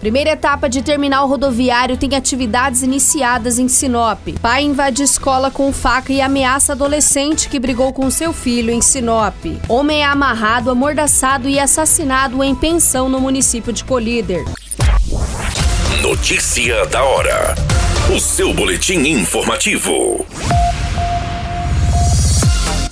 Primeira etapa de terminal rodoviário tem atividades iniciadas em Sinop. Pai invade escola com faca e ameaça adolescente que brigou com seu filho em Sinop. Homem é amarrado, amordaçado e assassinado em pensão no município de Colíder. Notícia da hora. O seu boletim informativo.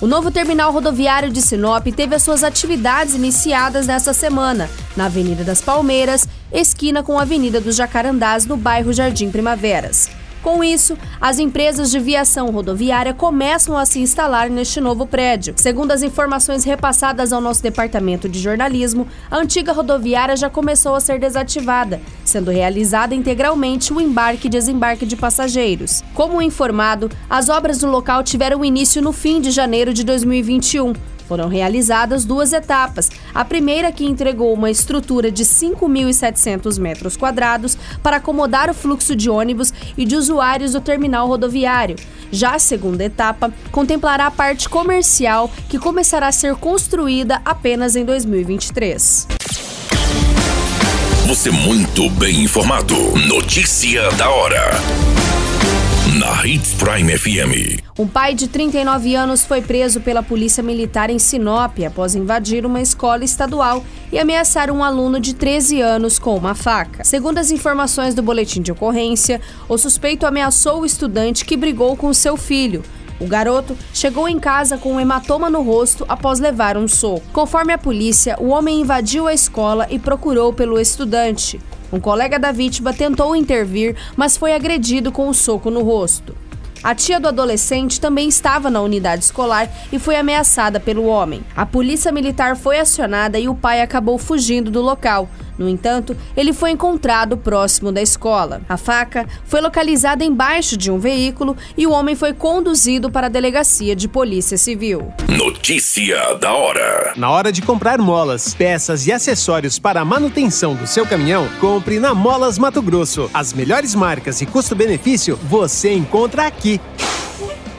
O novo terminal rodoviário de Sinop teve as suas atividades iniciadas nesta semana, na Avenida das Palmeiras, esquina com a Avenida dos Jacarandás, no bairro Jardim Primaveras. Com isso, as empresas de viação rodoviária começam a se instalar neste novo prédio. Segundo as informações repassadas ao nosso departamento de jornalismo, a antiga rodoviária já começou a ser desativada, sendo realizada integralmente o embarque e desembarque de passageiros. Como informado, as obras no local tiveram início no fim de janeiro de 2021 foram realizadas duas etapas. A primeira que entregou uma estrutura de 5.700 metros quadrados para acomodar o fluxo de ônibus e de usuários do terminal rodoviário. Já a segunda etapa contemplará a parte comercial, que começará a ser construída apenas em 2023. Você muito bem informado. Notícia da hora na Hits Prime FM. Um pai de 39 anos foi preso pela Polícia Militar em Sinop após invadir uma escola estadual e ameaçar um aluno de 13 anos com uma faca. Segundo as informações do boletim de ocorrência, o suspeito ameaçou o estudante que brigou com seu filho. O garoto chegou em casa com um hematoma no rosto após levar um soco. Conforme a polícia, o homem invadiu a escola e procurou pelo estudante. Um colega da vítima tentou intervir, mas foi agredido com um soco no rosto. A tia do adolescente também estava na unidade escolar e foi ameaçada pelo homem. A polícia militar foi acionada e o pai acabou fugindo do local. No entanto, ele foi encontrado próximo da escola. A faca foi localizada embaixo de um veículo e o homem foi conduzido para a delegacia de polícia civil. Notícia da hora. Na hora de comprar molas, peças e acessórios para a manutenção do seu caminhão, compre na Molas Mato Grosso. As melhores marcas e custo-benefício você encontra aqui.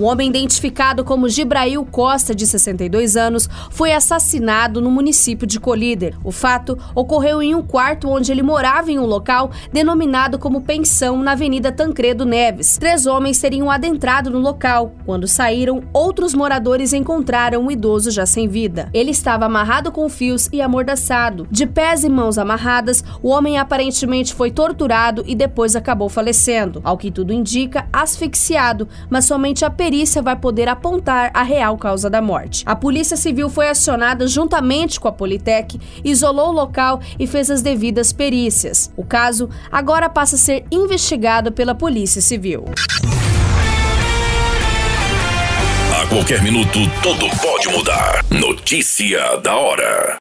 Um homem identificado como Gibrail Costa, de 62 anos, foi assassinado no município de Colíder. O fato ocorreu em um quarto onde ele morava em um local denominado como pensão na Avenida Tancredo Neves. Três homens teriam adentrado no local. Quando saíram, outros moradores encontraram um idoso já sem vida. Ele estava amarrado com fios e amordaçado. De pés e mãos amarradas, o homem aparentemente foi torturado e depois acabou falecendo. Ao que tudo indica, asfixiado, mas somente a perícia vai poder apontar a real causa da morte. A Polícia Civil foi acionada juntamente com a Politec, isolou o local e fez as devidas perícias. O caso agora passa a ser investigado pela Polícia Civil. A qualquer minuto, tudo pode mudar. Notícia da hora.